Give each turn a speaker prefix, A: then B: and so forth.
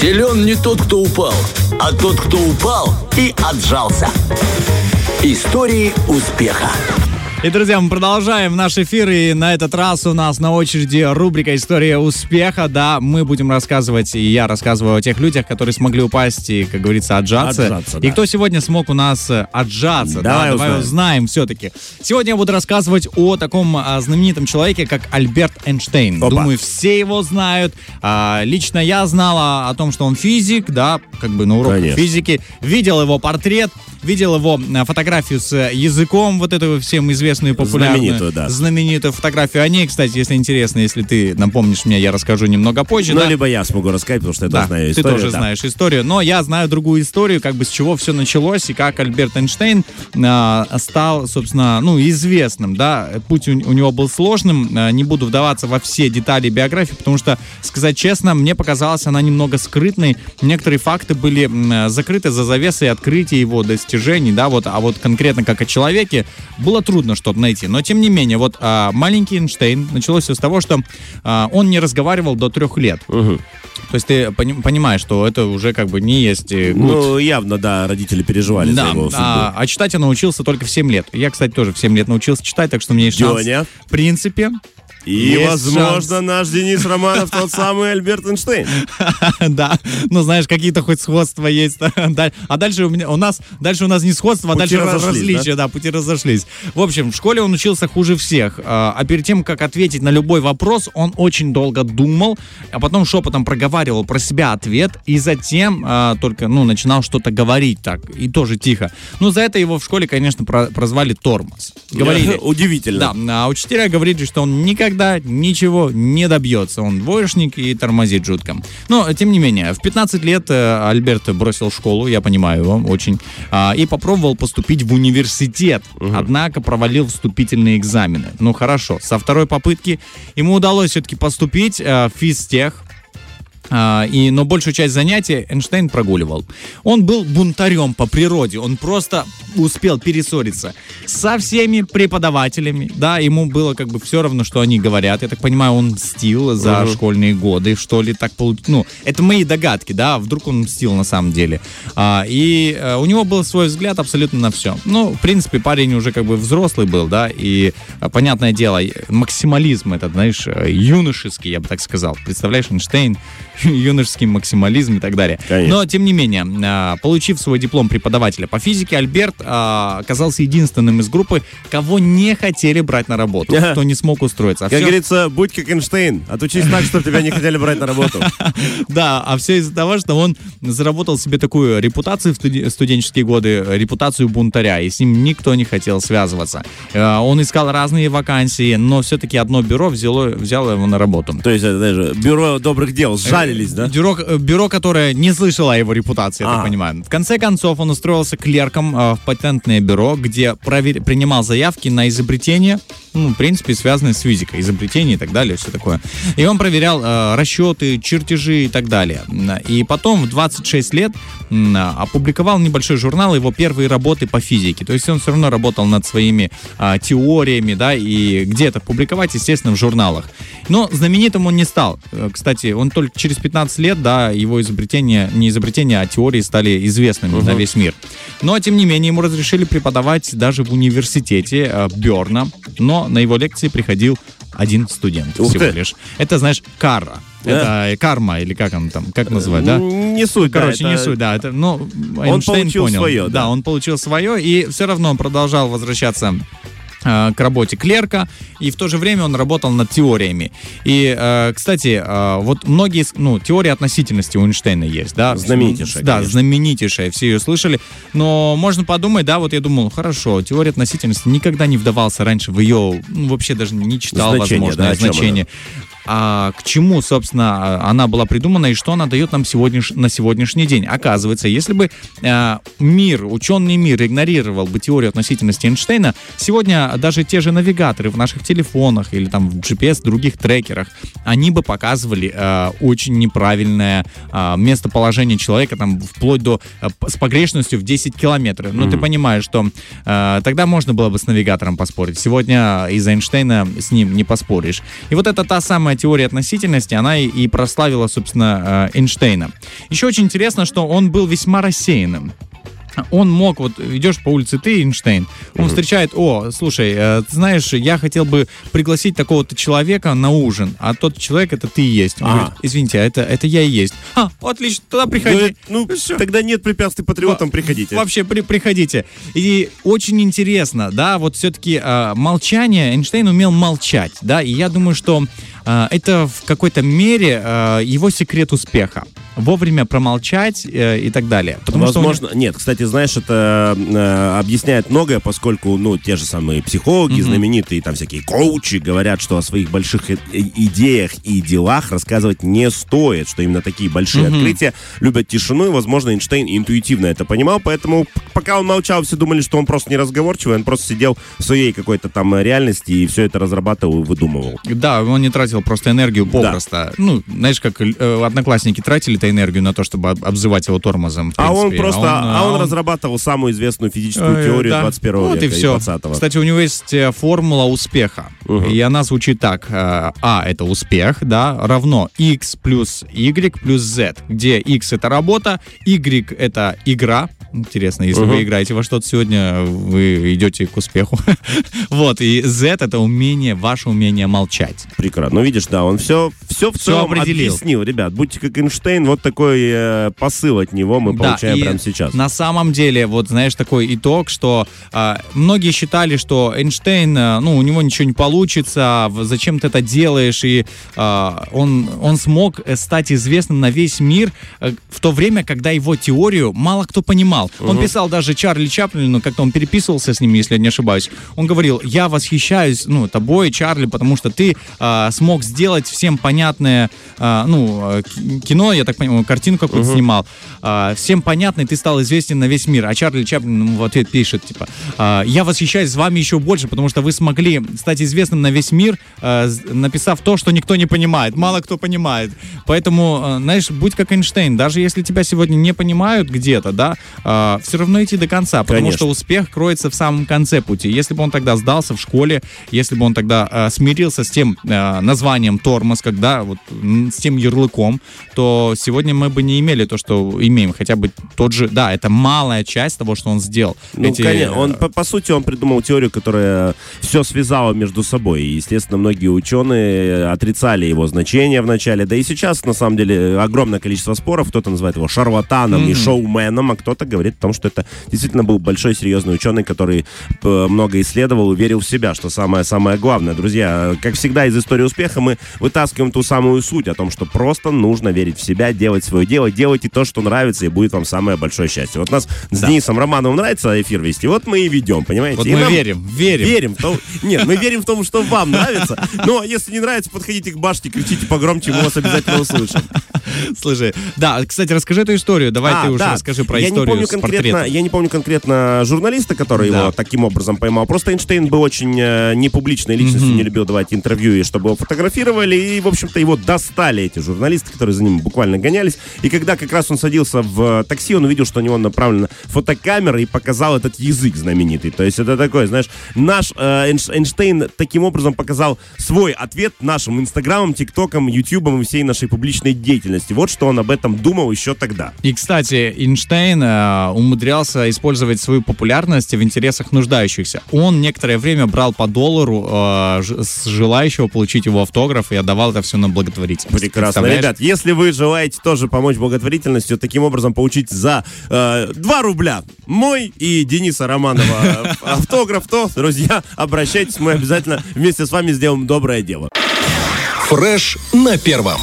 A: Силен не тот, кто упал, а тот, кто упал и отжался. Истории успеха.
B: И, друзья, мы продолжаем наш эфир, и на этот раз у нас на очереди рубрика «История успеха». Да, мы будем рассказывать, и я рассказываю о тех людях, которые смогли упасть и, как говорится, отжаться.
C: Отжаться,
B: и
C: да.
B: кто сегодня смог у нас э, отжаться.
C: Давай
B: да,
C: узнаем.
B: давай узнаем все-таки. Сегодня я буду рассказывать о таком а, знаменитом человеке, как Альберт Эйнштейн.
C: Опа.
B: Думаю, все его знают. А, лично я знала о том, что он физик, да, как бы на уроках
C: Конечно.
B: физики. Видел его портрет, видел его э, фотографию с языком, вот эту всем известную и популярную.
C: Знаменитую, да.
B: знаменитую фотографию. О ней, кстати, если интересно, если ты напомнишь мне, я расскажу немного позже.
C: Ну,
B: да.
C: либо я смогу рассказать, потому что я
B: Да,
C: тоже знаю
B: ты
C: историю.
B: тоже
C: да.
B: знаешь историю, но я знаю другую историю, как бы с чего все началось и как Альберт Эйнштейн а, стал, собственно, ну, известным, да. Путь у, у него был сложным, а, не буду вдаваться во все детали биографии, потому что, сказать честно, мне показалось она немного скрытной. Некоторые факты были а, закрыты за завесой открытия его достижений, да, вот, а вот конкретно как о человеке было трудно что-то найти. Но, тем не менее, вот а, маленький Эйнштейн началось все с того, что а, он не разговаривал до трех лет.
C: Мгм.
B: То есть ты пони- понимаешь, что это уже как бы не есть э, good.
C: Ну, явно, да, родители переживали за
B: да,
C: его судьбу.
B: а, а читать я научился только в 7 лет. Я, кстати, тоже в 7 лет научился читать, так что мне есть шанс.
C: Дёня.
B: В принципе,
C: И,
B: есть
C: возможно,
B: шанс.
C: наш Денис Романов тот самый Альберт Эйнштейн.
B: да, ну знаешь, какие-то хоть сходства есть. А дальше у меня, у нас, дальше у нас не сходство, а дальше различия, да? пути разошлись. В общем, в школе он учился хуже всех, а а перед тем, как ответить на любой вопрос, он очень долго думал, а потом шепотом проговаривал про себя ответ, и затем а, только, ну, начинал что-то говорить так, и тоже тихо. Ну, за это его в школе, конечно, про- прозвали тормоз. Говорили,
C: Удивительно.
B: да, а учителя говорили, что он никогда ничего не добьется. Он двоечник и тормозит жутко. Но, тем не менее, в 15 лет э, Альберт бросил школу, я понимаю его очень, а, и попробовал поступить в университет. Однако провалил вступительные экзамены. Ну, хорошо. Со второй попытки ему удалось все-таки поступить э, в физтех. А, и, но большую часть занятий Эйнштейн прогуливал. Он был бунтарем по природе, он просто успел перессориться со всеми преподавателями, да, ему было как бы все равно, что они говорят. Я так понимаю, он мстил за школьные годы, что ли, так получилось. Ну, это мои догадки, да, вдруг он мстил на самом деле. А, и э, у него был свой взгляд абсолютно на все. Ну, в принципе, парень уже как бы взрослый был, да, и, э, понятное дело, максимализм этот, знаешь, э, юношеский, я бы так сказал. Представляешь, Эйнштейн, юношеский максимализм и так далее.
C: Конечно.
B: Но, тем не менее, а, получив свой диплом преподавателя по физике, Альберт а, оказался единственным из группы, кого не хотели брать на работу,
C: Ага.
B: кто не смог устроиться. А
C: Как
B: всё-
C: говорится, будь как Эйнштейн. Отучись так, чтобы тебя не хотели брать на работу.
B: Да, а все из-за того, что он заработал себе такую репутацию в студенческие годы, репутацию бунтаря, и с ним никто не хотел связываться. Э, Он искал разные вакансии, но все-таки одно бюро взяло, взяло его на работу.
C: То есть, это даже бюро добрых дел сжалились, да?
B: Бюро, э, бюро, которое не слышало о его репутации, я так
C: А.
B: понимаю. В конце концов, он устроился клерком э, в патентное бюро, где провер- принимал заявки на изобретения, ну, в принципе, связанные с физикой, изобретения и так далее, все такое. И он проверял э, расчеты, чертежи и так далее. И потом в 26 лет м, опубликовал небольшой журнал его первые работы по физике. То есть он все равно работал над своими а, теориями, да, и где-то публиковать, естественно, в журналах. Но знаменитым он не стал. Э, Кстати, он только через 15 лет, да, его изобретения, не изобретения, а теории стали известными на весь мир. Но, тем не менее, ему разрешили преподавать даже в университете э, Берна, но на его лекции приходил один студент
C: Ух
B: всего
C: ты.
B: лишь. Это, знаешь, кара. Это э, карма, или как он там, как называть, да?
C: Не суть, да,
B: Короче, не
C: это-
B: суть, да. Это, ну, Эйнштейн
C: получил
B: понял.
C: свое,
B: да.
C: да.
B: он получил свое, и все равно он продолжал возвращаться к работе клерка, и в то же время он работал над теориями. И, э, кстати, э, вот многие, ну, теория относительности у Эйнштейна есть, да?
C: Знаменитейшая,
B: Да,
C: конечно.
B: знаменитейшая, все ее слышали, но можно подумать, да, вот я думал, хорошо, теория относительности, никогда не вдавался раньше в ее, ну, вообще даже не читал,
C: Значение,
B: возможно,
C: да,
B: значение. А к чему, собственно, она была придумана и что она дает нам сегодняш... на сегодняшний день? Оказывается, если бы э, мир, ученый мир игнорировал бы теорию относительности Эйнштейна, сегодня даже те же навигаторы в наших телефонах или там в GPS, других трекерах, они бы показывали э, очень неправильное э, местоположение человека, там, вплоть до п- с погрешностью в 10 километров. Но ты понимаешь, что э, тогда можно было бы с навигатором поспорить. Сегодня из-за Эйнштейна с ним не поспоришь. И вот это та самая теория относительности, она и, и прославила, собственно, э, Эйнштейна. Еще очень интересно, что он был весьма рассеянным он мог, вот идешь по улице ты, Эйнштейн, он mm-hmm. встречает, о, слушай, э, ты знаешь, я хотел бы пригласить такого-то человека на ужин, а тот человек это ты и есть. Он а. говорит, извините, а это, это я и есть. А, отлично, тогда приходи.
C: Ну, ну Все. тогда нет препятствий патриотам, приходите.
B: Вообще, при, приходите. И очень интересно, да, вот все-таки э, молчание, Эйнштейн умел молчать, да, и я думаю, что это в какой-то мере э, его секрет успеха вовремя промолчать э, и так далее.
C: Потому Возможно, что нет, кстати, знаешь, это э, объясняет многое, поскольку, ну, те же самые психологи, mm-hmm. знаменитые, там всякие коучи говорят, что о своих больших идеях и делах рассказывать не стоит, что именно такие большие mm-hmm. открытия любят тишину, и, возможно, Эйнштейн интуитивно это понимал, поэтому пока он молчал, все думали, что он просто неразговорчивый, он просто сидел в своей какой-то там реальности и все это разрабатывал и выдумывал.
B: Да, он не тратил просто энергию попросту. Да. Ну, знаешь, как э, одноклассники тратили-то энергию на то, чтобы обзывать его тормозом.
C: А он просто, а он, а он, он разрабатывал самую известную физическую э, теорию да. 21 вот века и все. 20 -го.
B: Кстати, у него есть э, формула успеха, угу. и она звучит так: э, А это успех, да, равно x плюс y плюс z, где x это работа, y это игра, Интересно, если угу. вы играете во что-то сегодня, вы идете к успеху. вот, и Z это умение, ваше умение молчать.
C: Прекрасно. Ну, видишь, да, он все, все в все целом определил. объяснил. Ребят, будьте как Эйнштейн, вот такой э, посыл от него мы да, получаем прямо сейчас.
B: На самом деле, вот знаешь, такой итог, что э, многие считали, что Эйнштейн, э, ну, у него ничего не получится, зачем ты это делаешь, и э, он, он смог стать известным на весь мир э, в то время, когда его теорию мало кто понимал понимал. Угу. Он писал даже Чарли Чаплину, как-то он переписывался с ним, если я не ошибаюсь. Он говорил, я восхищаюсь, ну, тобой, Чарли, потому что ты э, смог сделать всем понятное, э, ну, кино, я так понимаю, картину какую-то угу. снимал. Э, всем понятно, и ты стал известен на весь мир. А Чарли Чаплин ему в ответ пишет, типа, э, я восхищаюсь вами еще больше, потому что вы смогли стать известным на весь мир, э, написав то, что никто не понимает, мало кто понимает. Поэтому, э, знаешь, будь как Эйнштейн, даже если тебя сегодня не понимают где-то, да, э, все равно идти до конца, потому Конечно. что успех кроется в самом конце пути. Если бы он тогда сдался в школе, если бы он тогда э, смирился с тем э, названием тормоз, когда вот с тем ярлыком, то сегодня мы бы не имели то, что имеем. Хотя бы тот же, да, это малая часть того, что он сделал.
C: Ну, Эти, конечно, он, по, по сути, он придумал теорию, которая все связала между собой. И, естественно, многие ученые отрицали его значение в начале. Да и сейчас, на самом деле, огромное количество споров. Кто-то называет его шарлатаном mm-hmm. и шоуменом, а кто-то говорит о том, что это действительно был большой серьезный ученый, который э, много исследовал и верил в себя, что самое-самое главное. Друзья, как всегда из истории успеха мы вытаскиваем ту самую суть о том, что просто нужно верить в себя, делать свое дело, делайте то, что нравится, и будет вам самое большое счастье. Вот нас с да. Денисом Романовым нравится эфир вести, вот мы и ведем, понимаете?
B: Вот
C: и
B: мы нам... верим, верим.
C: Верим. В том... Нет, мы верим в том, что вам нравится, но если не нравится, подходите к башне, кричите погромче, мы вас обязательно услышим.
B: Слушай, да, кстати, расскажи эту историю. Давай а, ты уже да. расскажи про я историю не помню с
C: конкретно, Я не помню конкретно журналиста, который да. его таким образом поймал. Просто Эйнштейн был очень э, непубличной личностью, mm-hmm. не любил давать интервью, и чтобы его фотографировали. И, в общем-то, его достали эти журналисты, которые за ним буквально гонялись. И когда как раз он садился в такси, он увидел, что у него направлена фотокамера и показал этот язык знаменитый. То есть это такой, знаешь, наш э, Эйнштейн таким образом показал свой ответ нашим инстаграмам, тиктокам, ютубам и всей нашей публичной деятельности. Вот что он об этом думал еще тогда.
B: И, кстати, Эйнштейн э, умудрялся использовать свою популярность в интересах нуждающихся. Он некоторое время брал по доллару э, с желающего получить его автограф и отдавал это все на благотворительность.
C: Прекрасно. Ребят, если вы желаете тоже помочь благотворительностью, таким образом получить за э, 2 рубля мой и Дениса Романова автограф, то, друзья, обращайтесь, мы обязательно вместе с вами сделаем доброе дело.
A: Фреш на первом.